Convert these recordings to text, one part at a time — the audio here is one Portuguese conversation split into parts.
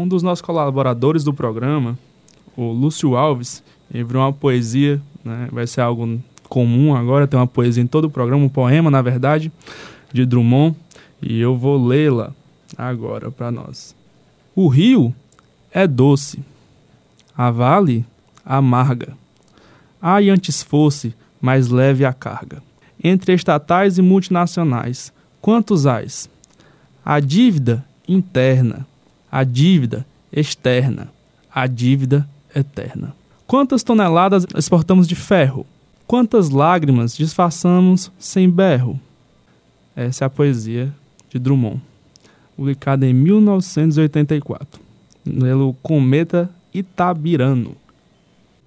Um dos nossos colaboradores do programa, o Lúcio Alves, enviou uma poesia, né? vai ser algo comum agora, tem uma poesia em todo o programa, um poema, na verdade, de Drummond, e eu vou lê-la agora para nós. O rio é doce, a vale amarga. Ai, antes fosse mais leve a carga. Entre estatais e multinacionais, quantos ais? A dívida interna, a dívida externa, a dívida eterna. Quantas toneladas exportamos de ferro? Quantas lágrimas disfarçamos sem berro? Essa é a poesia de Drummond, publicada em 1984, pelo Cometa Itabirano.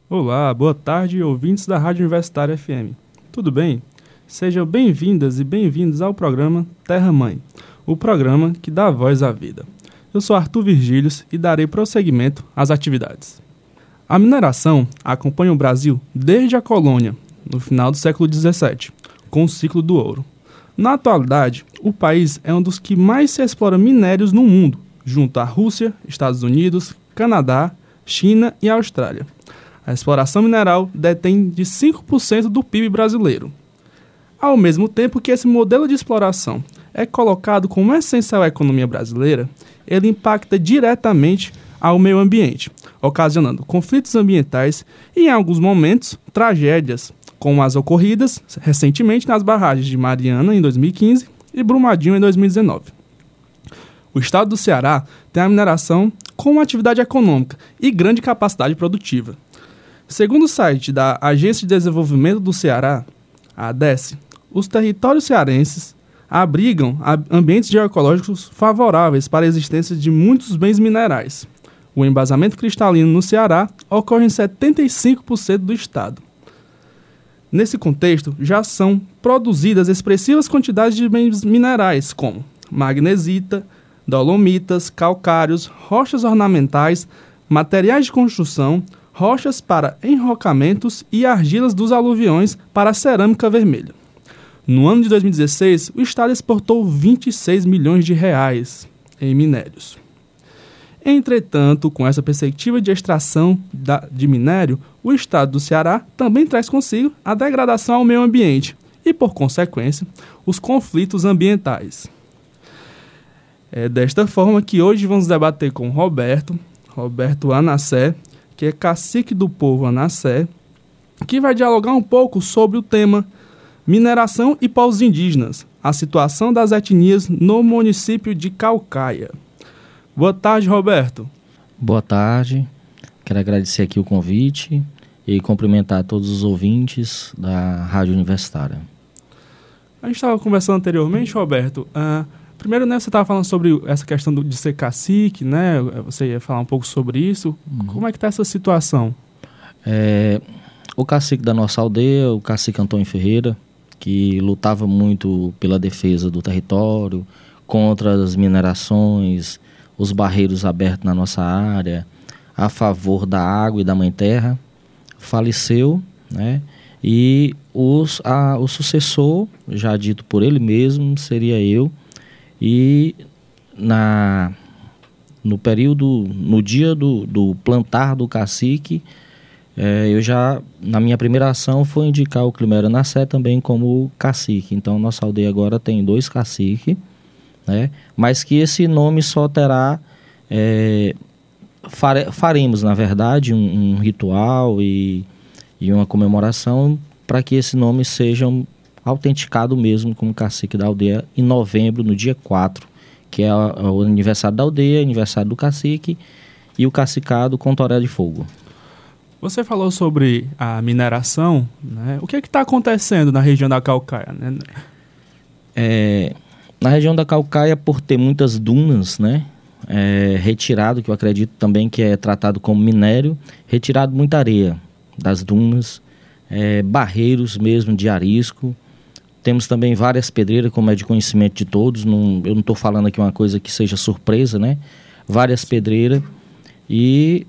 Olá, boa tarde, ouvintes da Rádio Universitária FM. Tudo bem? Sejam bem-vindas e bem-vindos ao programa Terra Mãe, o programa que dá voz à vida. Eu sou Arthur Virgílios e darei prosseguimento às atividades. A mineração acompanha o Brasil desde a colônia, no final do século XVII, com o ciclo do ouro. Na atualidade, o país é um dos que mais se explora minérios no mundo, junto à Rússia, Estados Unidos, Canadá, China e Austrália. A exploração mineral detém de 5% do PIB brasileiro. Ao mesmo tempo que esse modelo de exploração é colocado como essencial à economia brasileira, ele impacta diretamente ao meio ambiente, ocasionando conflitos ambientais e, em alguns momentos, tragédias, como as ocorridas recentemente nas barragens de Mariana, em 2015, e Brumadinho, em 2019. O estado do Ceará tem a mineração como atividade econômica e grande capacidade produtiva. Segundo o site da Agência de Desenvolvimento do Ceará, a ADES, os territórios cearenses abrigam ambientes geoecológicos favoráveis para a existência de muitos bens minerais. O embasamento cristalino no Ceará ocorre em 75% do estado. Nesse contexto, já são produzidas expressivas quantidades de bens minerais, como magnesita, dolomitas, calcários, rochas ornamentais, materiais de construção, rochas para enrocamentos e argilas dos aluviões para a cerâmica vermelha. No ano de 2016, o estado exportou 26 milhões de reais em minérios. Entretanto, com essa perspectiva de extração de minério, o estado do Ceará também traz consigo a degradação ao meio ambiente e, por consequência, os conflitos ambientais. É desta forma que hoje vamos debater com Roberto, Roberto Anassé, que é cacique do povo Anassé, que vai dialogar um pouco sobre o tema mineração e povos indígenas, a situação das etnias no município de Calcaia. Boa tarde, Roberto. Boa tarde. Quero agradecer aqui o convite e cumprimentar todos os ouvintes da Rádio Universitária. A gente estava conversando anteriormente, Roberto. Uh, primeiro, né, você estava falando sobre essa questão do, de ser cacique, né? Você ia falar um pouco sobre isso. Uhum. Como é que está essa situação? É, o cacique da nossa aldeia, o cacique Antônio Ferreira, que lutava muito pela defesa do território, contra as minerações, os barreiros abertos na nossa área, a favor da água e da mãe terra, faleceu, né? E os, a, o sucessor, já dito por ele mesmo, seria eu. E na, no período, no dia do, do plantar do cacique, é, eu já, na minha primeira ação, foi indicar o Climério Nassé também como cacique. Então, nossa aldeia agora tem dois caciques né? mas que esse nome só terá. É, fare, faremos, na verdade, um, um ritual e, e uma comemoração para que esse nome seja autenticado mesmo como cacique da aldeia em novembro, no dia 4, que é o aniversário da aldeia, aniversário do cacique e o cacicado com toré de fogo. Você falou sobre a mineração, né? O que é está acontecendo na região da Calcaia? Né? É, Na região da Calcaia, por ter muitas dunas, né? É, retirado, que eu acredito também que é tratado como minério, retirado muita areia das dunas, é, barreiros mesmo de arisco. Temos também várias pedreiras, como é de conhecimento de todos. Não, eu não estou falando aqui uma coisa que seja surpresa, né? Várias pedreiras. E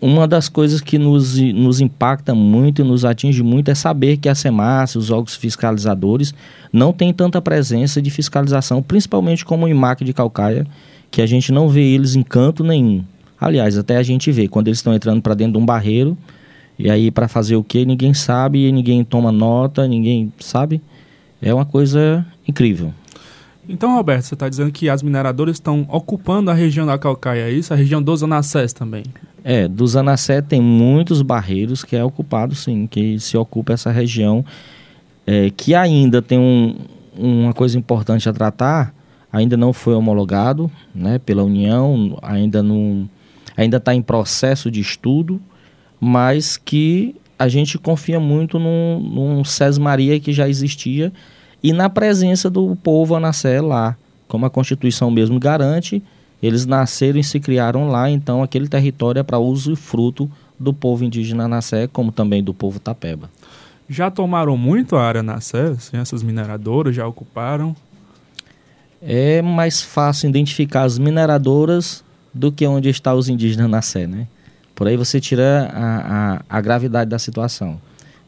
uma das coisas que nos, nos impacta muito e nos atinge muito é saber que a SEMAS, os órgãos fiscalizadores, não tem tanta presença de fiscalização, principalmente como o IMAC de Calcaia, que a gente não vê eles em canto nenhum. Aliás, até a gente vê, quando eles estão entrando para dentro de um barreiro, e aí para fazer o que ninguém sabe, ninguém toma nota, ninguém sabe. É uma coisa incrível. Então, Roberto, você está dizendo que as mineradoras estão ocupando a região da Calcaia, é isso? A região dos Anassés também? É, dos Anassés tem muitos barreiros que é ocupado, sim, que se ocupa essa região, é, que ainda tem um, uma coisa importante a tratar, ainda não foi homologado né, pela União, ainda não ainda está em processo de estudo, mas que a gente confia muito num, num Maria que já existia e na presença do povo a nascer lá. Como a Constituição mesmo garante, eles nasceram e se criaram lá, então aquele território é para uso e fruto do povo indígena Nassé, como também do povo Tapeba. Já tomaram muito a área Nassé? Assim, essas mineradoras já ocuparam? É mais fácil identificar as mineradoras do que onde estão os indígenas Nassé, né? Por aí você tira a, a, a gravidade da situação.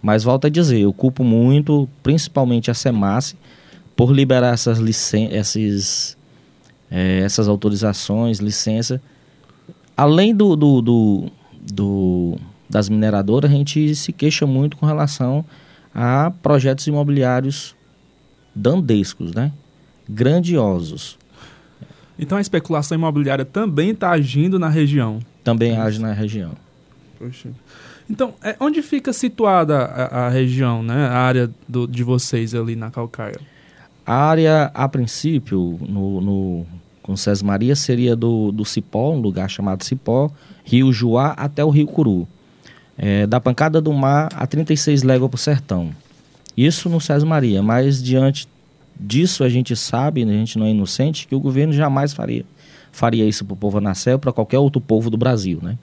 Mas volto a dizer, eu culpo muito, principalmente a SEMAS, por liberar essas, licen esses, é, essas autorizações, licença. Além do, do, do, do, das mineradoras, a gente se queixa muito com relação a projetos imobiliários dandescos, né? grandiosos. Então a especulação imobiliária também está agindo na região? Também age na região. Poxa. Então, é, onde fica situada a, a região, né? A área do, de vocês ali na Calcaia? A área, a princípio, no, no com César Maria, seria do, do Cipó, um lugar chamado Cipó, Rio Juá até o Rio Curu. É, da pancada do mar a 36 léguas para o sertão. Isso no César Maria, mas diante disso a gente sabe, né, a gente não é inocente, que o governo jamais faria, faria isso para o povo ou para qualquer outro povo do Brasil, né?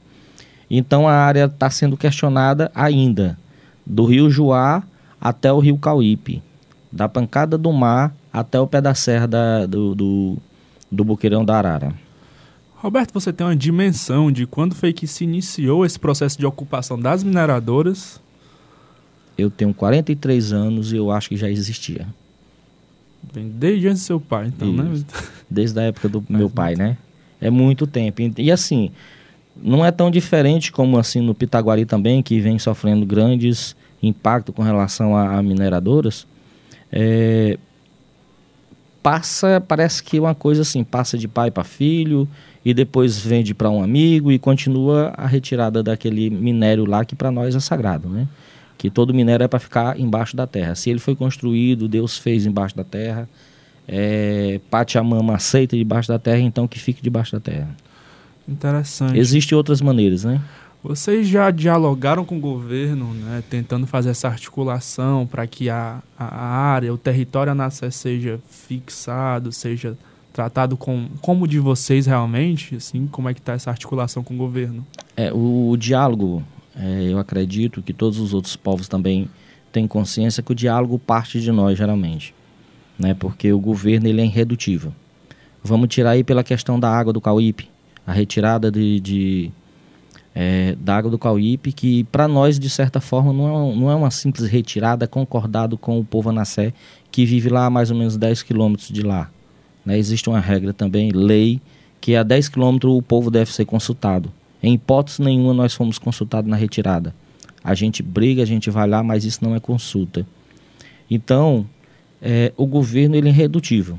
Então a área está sendo questionada ainda, do rio Juá até o rio Cauípe, da pancada do mar até o pé da serra da, do, do, do Boqueirão da Arara. Roberto, você tem uma dimensão de quando foi que se iniciou esse processo de ocupação das mineradoras? Eu tenho 43 anos e eu acho que já existia. Bem, desde antes do seu pai, então, né? Isso. né? Desde a época do meu pai, né? É muito tempo. E assim, não é tão diferente como assim no Pitaguari também, que vem sofrendo grandes impactos com relação a, a mineradoras. É, passa, parece que uma coisa assim, passa de pai para filho e depois vende para um amigo e continua a retirada daquele minério lá que para nós é sagrado, né? Que todo minério é para ficar embaixo da terra. Se ele foi construído, Deus fez embaixo da terra. É, Pachamama aceita debaixo da terra, então que fique debaixo da terra. Interessante. Existem outras maneiras, né? Vocês já dialogaram com o governo, né, tentando fazer essa articulação para que a, a área, o território Anassé seja fixado, seja tratado com, como de vocês realmente, assim, como é que está essa articulação com o governo? É, o, o diálogo, é, eu acredito que todos os outros povos também têm consciência que o diálogo parte de nós, geralmente, né, porque o governo ele é irredutível. Vamos tirar aí pela questão da água do Cauípe, a retirada de, de é, da água do Cauípe, que para nós, de certa forma, não é, não é uma simples retirada concordado com o povo Anassé, que vive lá a mais ou menos 10 quilômetros de lá. Né? Existe uma regra também, lei, que a 10 quilômetros o povo deve ser consultado. Em hipótese nenhuma nós fomos consultados na retirada. A gente briga, a gente vai lá, mas isso não é consulta. Então, é, o governo ele é irredutível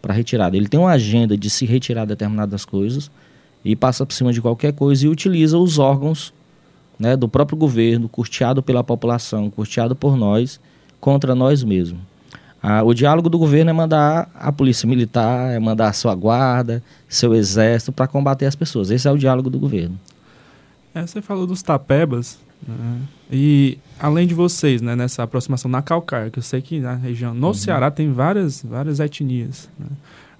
para retirada. Ele tem uma agenda de se retirar determinadas coisas, e passa por cima de qualquer coisa e utiliza os órgãos né, do próprio governo, custeado pela população, custeado por nós, contra nós mesmos. Ah, o diálogo do governo é mandar a polícia militar, é mandar a sua guarda, seu exército para combater as pessoas. Esse é o diálogo do governo. É, você falou dos tapebas, né? e além de vocês, né, nessa aproximação na Calcaia, que eu sei que na região, no uhum. Ceará tem várias, várias etnias, né?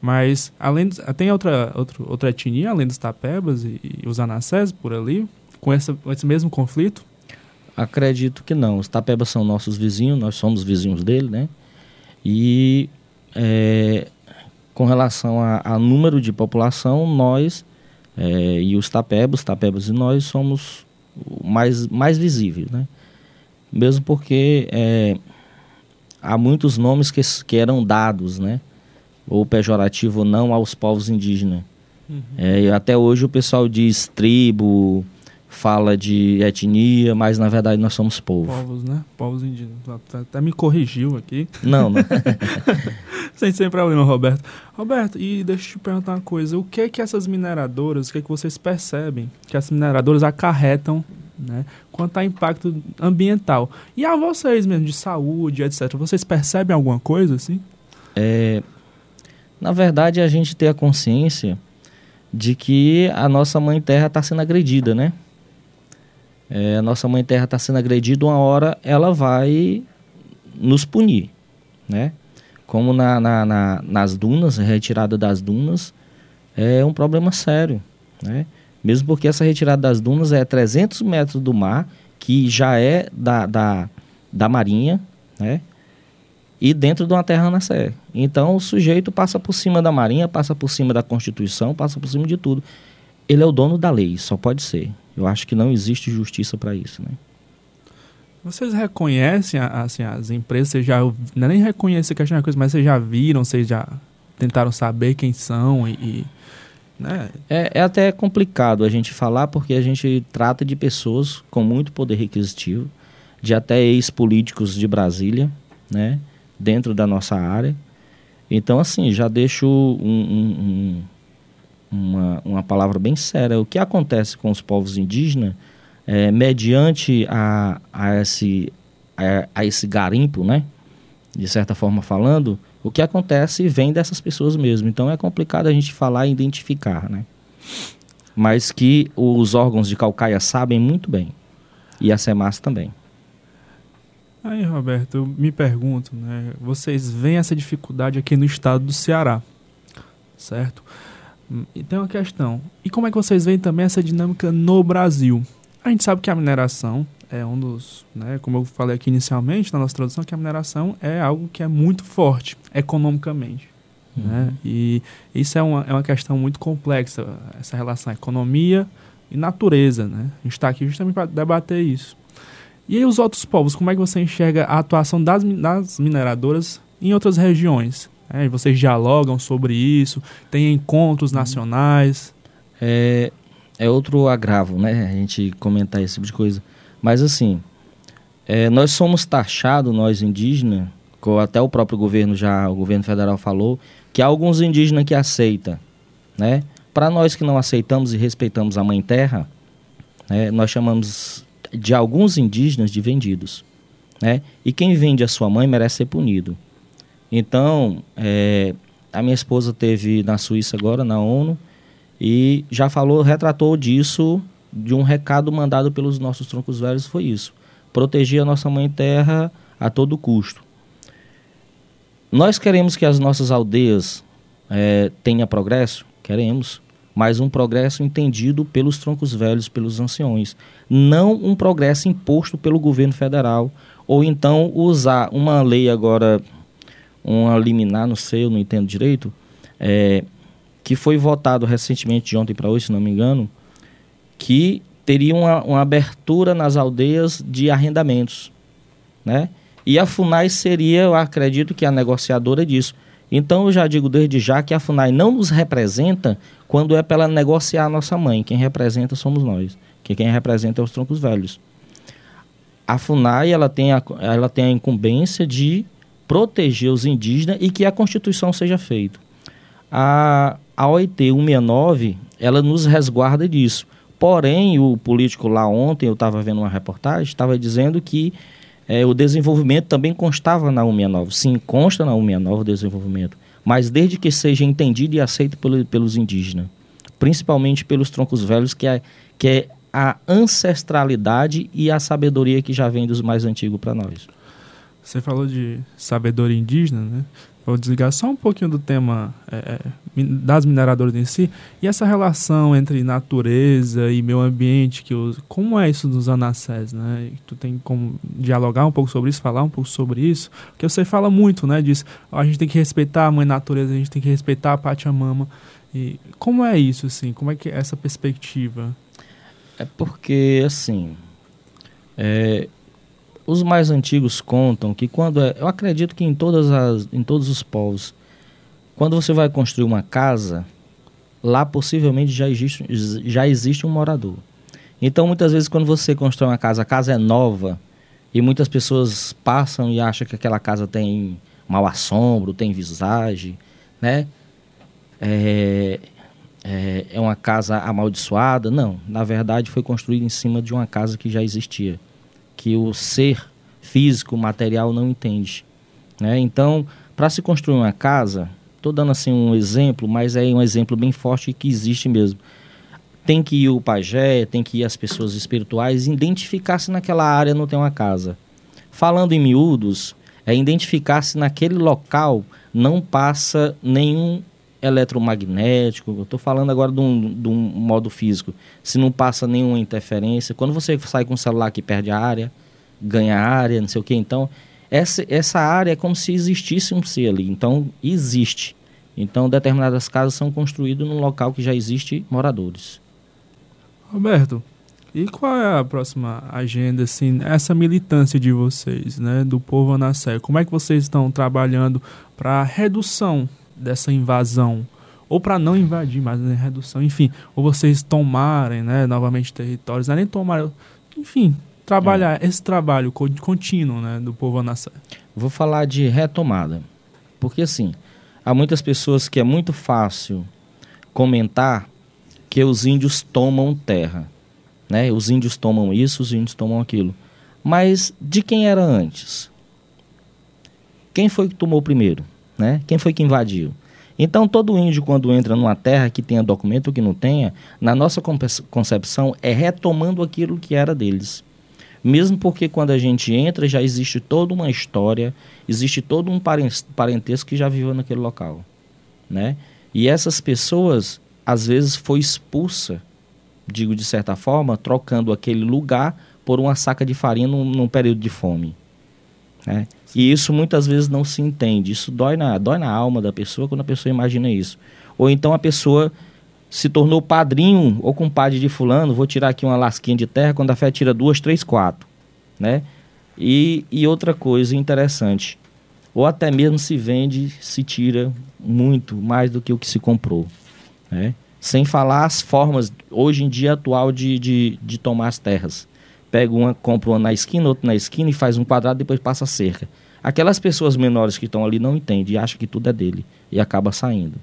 Mas além tem outra, outra, outra etnia, além dos tapebas e, e os anassés por ali, com, essa, esse mesmo conflito? Acredito que não. Os tapebas são nossos vizinhos, nós somos vizinhos dele, né? E é, com relação a, número de população, nós é, e os tapebas, tapebas e nós somos mais, mais visíveis, né? Mesmo porque é, há muitos nomes que, que eram dados, né? Ou pejorativo ou não aos povos indígenas. Uhum. É, até hoje o pessoal diz tribo, fala de etnia, mas na verdade nós somos povo. Povos, né? Povos indígenas. Até, até me corrigiu aqui. Não, não. sem, sem problema, Roberto. Roberto, e deixa eu te perguntar uma coisa. O que é que essas mineradoras, o que é que vocês percebem que essas mineradoras acarretam né, quanto a impacto ambiental? E a vocês mesmo, de saúde, etc. Vocês percebem alguma coisa assim? É, na verdade, a gente tem a consciência de que a nossa mãe terra está sendo agredida, né? É, a nossa mãe terra está sendo agredida, uma hora ela vai nos punir, né? Como na, na, na, nas dunas, a retirada das dunas é um problema sério, né? Mesmo porque essa retirada das dunas é 300 metros do mar, que já é da, da, da marinha, né? E dentro de uma terra nascer. Então o sujeito passa por cima da marinha, passa por cima da Constituição, passa por cima de tudo. Ele é o dono da lei, só pode ser. Eu acho que não existe justiça para isso, né? Vocês reconhecem assim, as empresas, vocês já não é nem reconhecer que é uma coisa, mas vocês já viram, vocês já tentaram saber quem são e, e né? é, é até complicado a gente falar porque a gente trata de pessoas com muito poder requisitivo, de até ex-políticos de Brasília, né? Dentro da nossa área. Então, assim, já deixo um, um, uma, uma palavra bem séria. O que acontece com os povos indígenas, é, mediante a, a, esse, a, a esse garimpo, né? de certa forma falando, o que acontece vem dessas pessoas mesmo. Então é complicado a gente falar e identificar, né? Mas que os órgãos de Calcaia sabem muito bem. E a SEMAS também. Aí, Roberto, eu me pergunto, né? Vocês veem essa dificuldade aqui no estado do Ceará, certo? E tem uma questão. E como é que vocês veem também essa dinâmica no Brasil? A gente sabe que a mineração é um dos, né, como eu falei aqui inicialmente na nossa tradução, que a mineração é algo que é muito forte economicamente. Uhum. Né? E isso é uma, é uma questão muito complexa, essa relação economia e natureza. Né? A gente está aqui justamente para debater isso. E aí os outros povos, como é que você enxerga a atuação das, das mineradoras em outras regiões? É, vocês dialogam sobre isso, tem encontros uhum. nacionais. É, é outro agravo, né? A gente comentar esse tipo de coisa. Mas assim, é, nós somos taxados, nós indígenas, até o próprio governo já, o governo federal falou, que há alguns indígenas que aceitam, né? Para nós que não aceitamos e respeitamos a mãe terra, né, nós chamamos de alguns indígenas de vendidos, né? E quem vende a sua mãe merece ser punido. Então, é, a minha esposa teve na Suíça agora, na ONU, e já falou, retratou disso, de um recado mandado pelos nossos troncos velhos, foi isso. Proteger a nossa mãe terra a todo custo. Nós queremos que as nossas aldeias é, tenham progresso? Queremos. Mas um progresso entendido pelos troncos velhos, pelos anciões. Não um progresso imposto pelo governo federal. Ou então usar uma lei agora uma liminar, não sei, eu não entendo direito, é, que foi votado recentemente, de ontem para hoje, se não me engano, que teria uma, uma abertura nas aldeias de arrendamentos, né? E a FUNAI seria, eu acredito que a negociadora disso. Então eu já digo desde já que a FUNAI não nos representa quando é para ela negociar a nossa mãe. Quem representa somos nós. Que quem representa é os troncos velhos. A FUNAI ela tem a, ela tem a incumbência de proteger os indígenas e que a Constituição seja feita. A, a OIT 169, ela nos resguarda disso. Porém, o político lá ontem, eu estava vendo uma reportagem, estava dizendo que é, o desenvolvimento também constava na 169. Sim, consta na 169 o desenvolvimento, mas desde que seja entendido e aceito pelo, pelos indígenas, principalmente pelos troncos velhos, que é, que é a ancestralidade e a sabedoria que já vem dos mais antigos para nós. Você falou de sabedoria indígena, né? Vou desligar só um pouquinho do tema é, das mineradoras em si e essa relação entre natureza e meio ambiente que os, como é isso nos anassés, né? Tu tem como dialogar um pouco sobre isso, falar um pouco sobre isso, porque você fala muito, né? Diz a gente tem que respeitar a mãe natureza, a gente tem que respeitar a Pachamama. E como é isso assim? Como é que é essa perspectiva? É porque assim, é, os mais antigos contam que quando é, eu acredito que em todas as em todos os povos, quando você vai construir uma casa, lá possivelmente já existe já existe um morador. Então muitas vezes quando você constrói uma casa, a casa é nova e muitas pessoas passam e acham que aquela casa tem mau assombro, tem visagem, né? É, é, é uma casa amaldiçoada. Não, na verdade foi construída em cima de uma casa que já existia que o ser físico, material não entende. Né? Então, para se construir uma casa, estou dando assim um exemplo, mas é um exemplo bem forte que existe mesmo. Tem que ir o pajé, tem que ir as pessoas espirituais, identificar se naquela área não tem uma casa. Falando em miúdos, é identificar se naquele local não passa nenhum eletromagnético. Eu estou falando agora de um, de um modo físico. Se não passa nenhuma interferência. Quando você sai com o celular que perde a área, ganha área, não sei o que. Então, essa, essa área é como se existisse um ser ali. Então, existe. Então, determinadas casas são construídas num local que já existe moradores. Roberto, e qual é a próxima agenda, assim, essa militância de vocês, né, do povo Anassé? Como é que vocês estão trabalhando para a redução dessa invasão ou para não invadir, mas em redução, enfim, ou vocês tomarem, né, novamente territórios, é nem tomar, enfim, trabalhar é. esse trabalho contínuo, né, do povo Anassé. Vou falar de retomada, porque assim, há muitas pessoas que é muito fácil comentar que os índios tomam terra, né? Os índios tomam isso, os índios tomam aquilo. Mas de quem era antes? Quem foi que tomou primeiro? Né? Quem foi que invadiu? Então, todo índio, quando entra numa terra que tenha documento ou que não tenha, na nossa concepção, é retomando aquilo que era deles. Mesmo porque quando a gente entra, já existe toda uma história, existe todo um parentesco que já viveu naquele local. Né? E essas pessoas, às vezes, foi expulsa, digo de certa forma, trocando aquele lugar por uma saca de farinha num, num período de fome. Né? E isso muitas vezes não se entende. Isso dói na, dói na alma da pessoa quando a pessoa imagina isso. Ou então a pessoa se tornou padrinho ou compadre de fulano, vou tirar aqui uma lasquinha de terra, quando a fé tira duas, três, quatro. Né? E, e outra coisa interessante, ou até mesmo se vende, se tira muito mais do que o que se comprou. Né? Sem falar as formas, hoje em dia atual, de, de, de tomar as terras pega uma, compra uma na esquina, outra na esquina e faz um quadrado depois passa a cerca. Aquelas pessoas menores que estão ali não entendem e acham que tudo é dele e acaba saindo.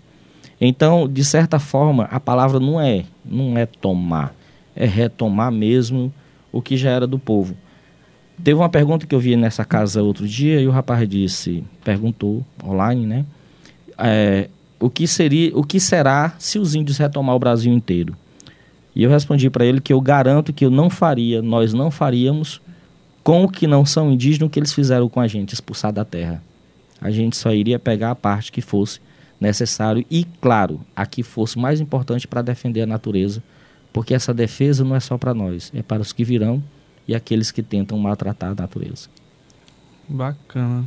Então, de certa forma, a palavra não é, não é tomar, é retomar mesmo o que já era do povo. Teve uma pergunta que eu vi nessa casa outro dia e o rapaz disse, perguntou online, né? É, o que seria, o que será se os índios retomar o Brasil inteiro? E eu respondi para ele que eu garanto que eu não faria, nós não faríamos com o que não são indígenas o que eles fizeram com a gente, expulsar da terra. A gente só iria pegar a parte que fosse necessário e, claro, a que fosse mais importante para defender a natureza, porque essa defesa não é só para nós, é para os que virão e aqueles que tentam maltratar a natureza. Bacana.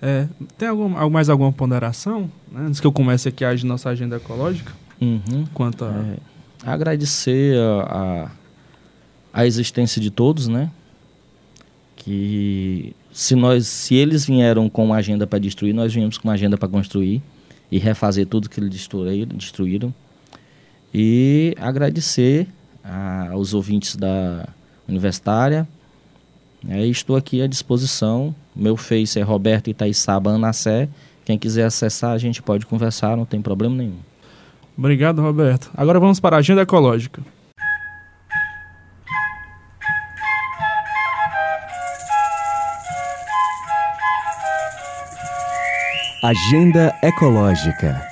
É, tem algum, mais alguma ponderação? Né? Antes que eu comece aqui a nossa agenda ecológica? Uhum. Quanto a... É agradecer a, a, a, existência de todos, né? Que se nós, se eles vieram com uma agenda para destruir, nós viemos com uma agenda para construir e refazer tudo que eles destruíram. destruíram. E agradecer a, aos ouvintes da universitária. É, estou aqui à disposição. Meu Face é Roberto Itaissaba Anassé. Quem quiser acessar, a gente pode conversar, não tem problema nenhum. Obrigado, Roberto. Agora vamos para a agenda ecológica. Agenda Ecológica.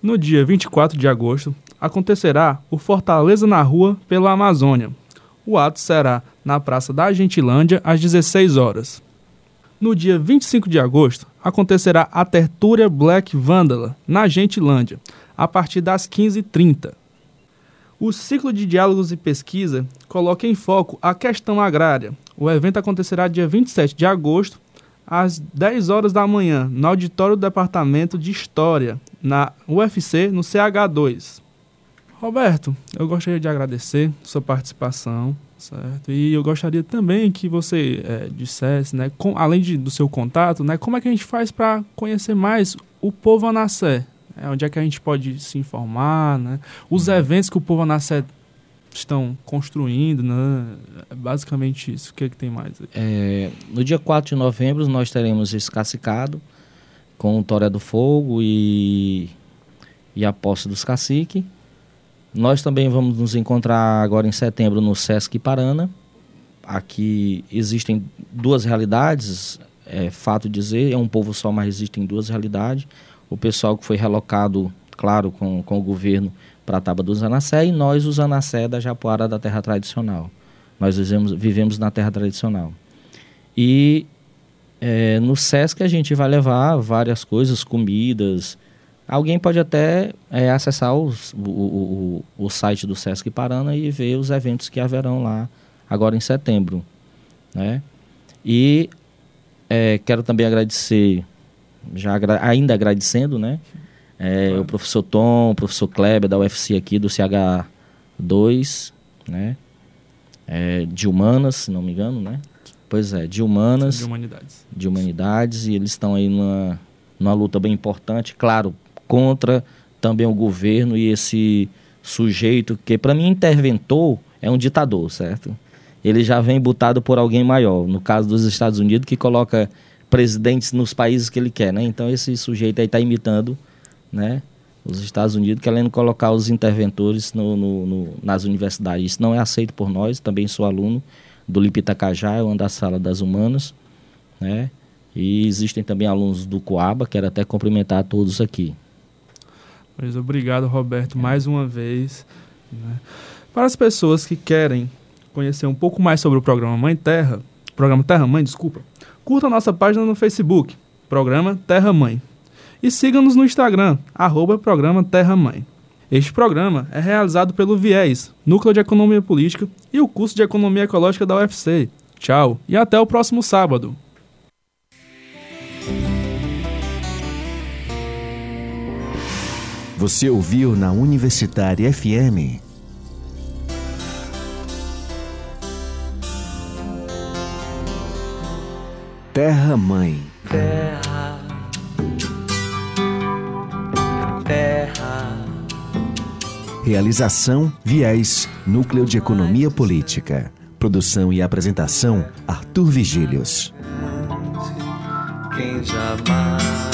No dia 24 de agosto, acontecerá o Fortaleza na Rua pela Amazônia. O ato será na Praça da Gentilândia às 16 horas. No dia 25 de agosto, acontecerá a Tertúlia Black Vandala na Gentilândia, a partir das 15h30. O ciclo de diálogos e pesquisa coloca em foco a questão agrária. O evento acontecerá dia 27 de agosto, às 10 horas da manhã, no auditório do Departamento de História, na UFC, no CH2. Roberto, eu gostaria de agradecer sua participação, certo? E eu gostaria também que você é, dissesse, né, com, além de, do seu contato, né, como é que a gente faz para conhecer mais o povo Anassé? Né? Onde é que a gente pode se informar, né? Os uhum. eventos que o povo Anassé estão construindo, né? É basicamente isso. O que, é que tem mais? É, no dia 4 de novembro nós teremos esse cacicado com o Toré do Fogo e, e a posse dos caciques. Nós também vamos nos encontrar agora em setembro no Sesc Parana. Aqui existem duas realidades, é fato dizer, é um povo só, mas existem duas realidades. O pessoal que foi relocado, claro, com, com o governo para a Taba dos Anassé e nós, os Anassé da Japuara da terra tradicional. Nós vivemos, vivemos na terra tradicional. E é, no SESC a gente vai levar várias coisas, comidas, Alguém pode até é, acessar os, o, o, o, site do Sesc Parana e ver os eventos que haverão lá agora em setembro. Né? E é, quero também agradecer, já agra ainda agradecendo, né? É, claro. O professor Tom, o professor Kleber da UFC aqui do CH2, né? É, de humanas, se não me engano, né? Pois é, de humanas. De humanidades. De humanidades, e eles estão aí numa, numa luta bem importante, claro, contra também o governo e esse sujeito que para mim interventor é um ditador, certo? Ele já vem botado por alguém maior, no caso dos Estados Unidos que coloca presidentes nos países que ele quer, né? Então esse sujeito aí está imitando, né? Os Estados Unidos querendo colocar os interventores no, no, no, nas universidades. Isso não é aceito por nós. Também sou aluno do Lipitacajá, eu ando da sala das humanas, né? E existem também alunos do Coaba, quero até cumprimentar todos aqui. Pois obrigado, Roberto, mais uma vez. Né? Para as pessoas que querem conhecer um pouco mais sobre o programa Mãe Terra, programa Terra Mãe, desculpa, curta a nossa página no Facebook, programa Terra Mãe. E siga-nos no Instagram, arroba programa Terra Mãe. Este programa é realizado pelo Viés, Núcleo de Economia Política e o curso de Economia Ecológica da UFC. Tchau e até o próximo sábado. Você ouviu na Universitária FM. Terra Mãe. Terra. Terra. Realização Viés, Núcleo de Economia Política. Produção e apresentação Arthur Vigílios. Quem jamais